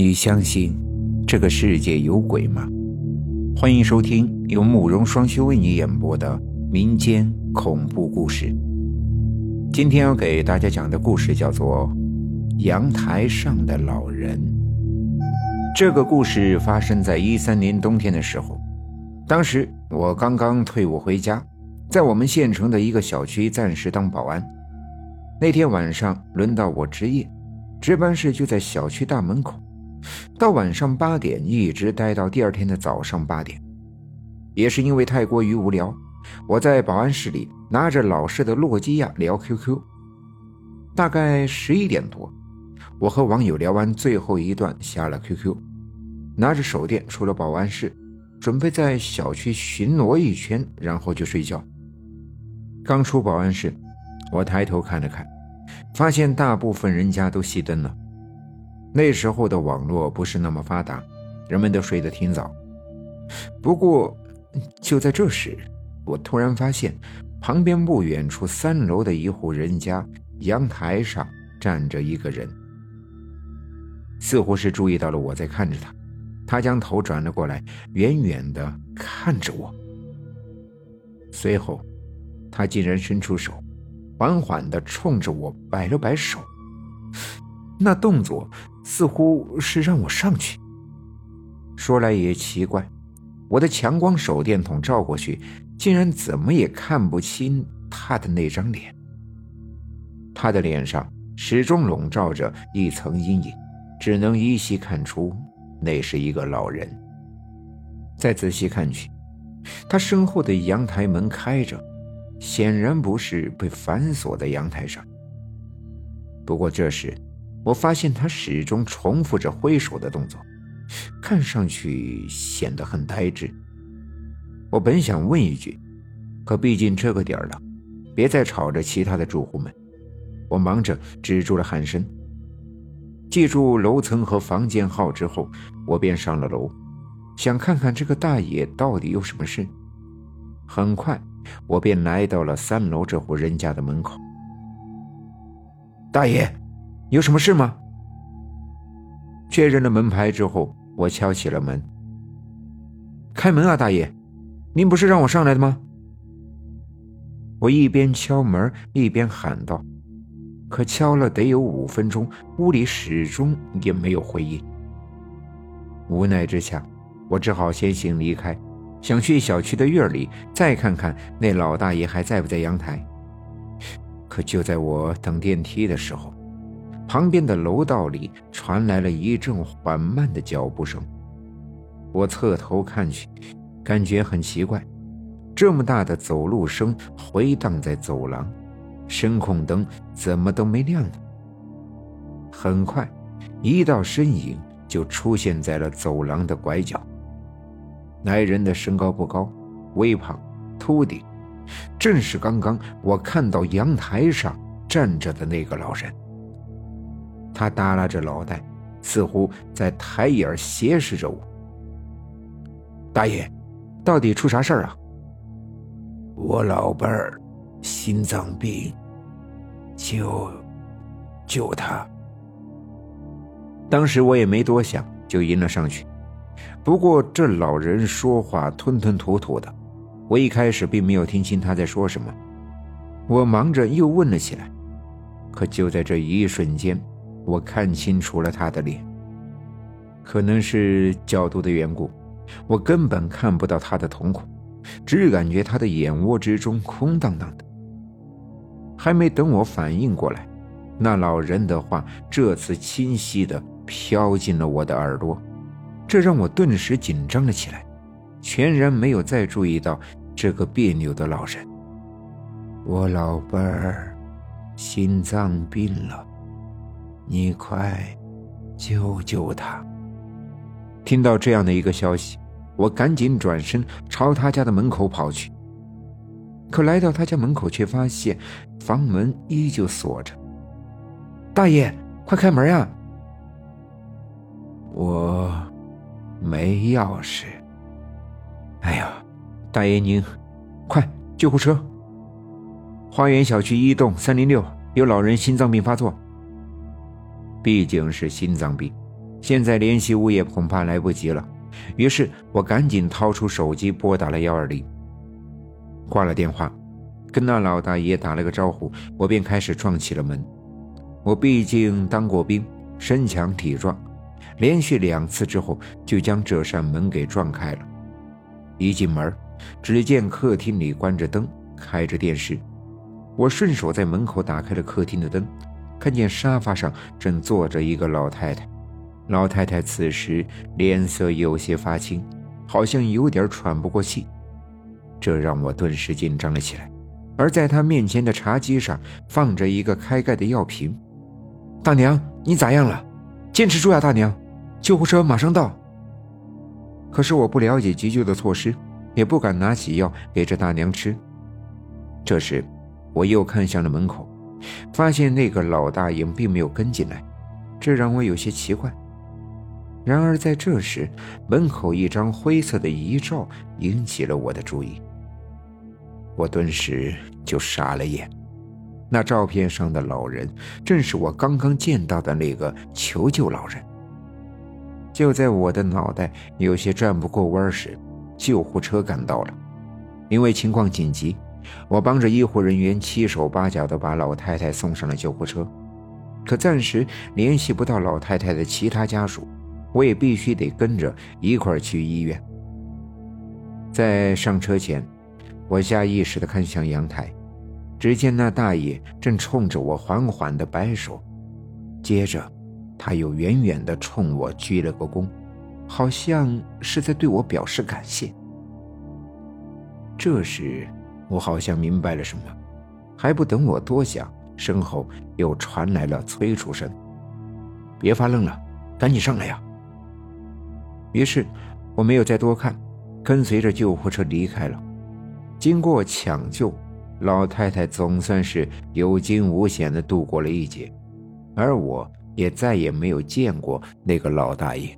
你相信这个世界有鬼吗？欢迎收听由慕容双修为你演播的民间恐怖故事。今天要给大家讲的故事叫做《阳台上的老人》。这个故事发生在一三年冬天的时候，当时我刚刚退伍回家，在我们县城的一个小区暂时当保安。那天晚上轮到我值夜，值班室就在小区大门口。到晚上八点，一直待到第二天的早上八点。也是因为太过于无聊，我在保安室里拿着老式的诺基亚聊 QQ。大概十一点多，我和网友聊完最后一段，下了 QQ，拿着手电出了保安室，准备在小区巡逻一圈，然后就睡觉。刚出保安室，我抬头看了看，发现大部分人家都熄灯了。那时候的网络不是那么发达，人们都睡得挺早。不过，就在这时，我突然发现旁边不远处三楼的一户人家阳台上站着一个人，似乎是注意到了我在看着他，他将头转了过来，远远的看着我。随后，他竟然伸出手，缓缓的冲着我摆了摆手，那动作。似乎是让我上去。说来也奇怪，我的强光手电筒照过去，竟然怎么也看不清他的那张脸。他的脸上始终笼罩着一层阴影，只能依稀看出那是一个老人。再仔细看去，他身后的阳台门开着，显然不是被反锁在阳台上。不过这时。我发现他始终重复着挥手的动作，看上去显得很呆滞。我本想问一句，可毕竟这个点了，别再吵着其他的住户们。我忙着止住了鼾声。记住楼层和房间号之后，我便上了楼，想看看这个大爷到底有什么事。很快，我便来到了三楼这户人家的门口。大爷。有什么事吗？确认了门牌之后，我敲起了门。开门啊，大爷，您不是让我上来的吗？我一边敲门一边喊道，可敲了得有五分钟，屋里始终也没有回应。无奈之下，我只好先行离开，想去小区的院里再看看那老大爷还在不在阳台。可就在我等电梯的时候，旁边的楼道里传来了一阵缓慢的脚步声，我侧头看去，感觉很奇怪，这么大的走路声回荡在走廊，声控灯怎么都没亮呢？很快，一道身影就出现在了走廊的拐角。来人的身高不高，微胖，秃顶，正是刚刚我看到阳台上站着的那个老人。他耷拉着脑袋，似乎在抬眼斜视着我。大爷，到底出啥事儿啊？我老伴儿心脏病，救救他。当时我也没多想，就迎了上去。不过这老人说话吞吞吐吐的，我一开始并没有听清他在说什么。我忙着又问了起来，可就在这一瞬间。我看清楚了他的脸，可能是角度的缘故，我根本看不到他的瞳孔，只感觉他的眼窝之中空荡荡的。还没等我反应过来，那老人的话这次清晰的飘进了我的耳朵，这让我顿时紧张了起来，全然没有再注意到这个别扭的老人。我老伴儿心脏病了。你快救救他！听到这样的一个消息，我赶紧转身朝他家的门口跑去。可来到他家门口，却发现房门依旧锁着。大爷，快开门呀！我没钥匙。哎呀，大爷您，快救护车！花园小区一栋三零六有老人心脏病发作。毕竟是心脏病，现在联系物业恐怕来不及了。于是我赶紧掏出手机拨打了幺二零。挂了电话，跟那老大爷打了个招呼，我便开始撞起了门。我毕竟当过兵，身强体壮，连续两次之后就将这扇门给撞开了。一进门，只见客厅里关着灯，开着电视。我顺手在门口打开了客厅的灯，看见沙发上正坐着一个老太太。老太太此时脸色有些发青，好像有点喘不过气，这让我顿时紧张了起来。而在她面前的茶几上放着一个开盖的药瓶。大娘，你咋样了？坚持住呀，大娘！救护车马上到。可是我不了解急救的措施，也不敢拿起药给这大娘吃。这时。我又看向了门口，发现那个老大爷并没有跟进来，这让我有些奇怪。然而在这时，门口一张灰色的遗照引起了我的注意，我顿时就傻了眼。那照片上的老人正是我刚刚见到的那个求救老人。就在我的脑袋有些转不过弯时，救护车赶到了，因为情况紧急。我帮着医护人员七手八脚地把老太太送上了救护车，可暂时联系不到老太太的其他家属，我也必须得跟着一块儿去医院。在上车前，我下意识地看向阳台，只见那大爷正冲着我缓缓地摆手，接着他又远远地冲我鞠了个躬，好像是在对我表示感谢。这时。我好像明白了什么，还不等我多想，身后又传来了催促声：“别发愣了，赶紧上来呀！”于是我没有再多看，跟随着救护车离开了。经过抢救，老太太总算是有惊无险地度过了一劫，而我也再也没有见过那个老大爷。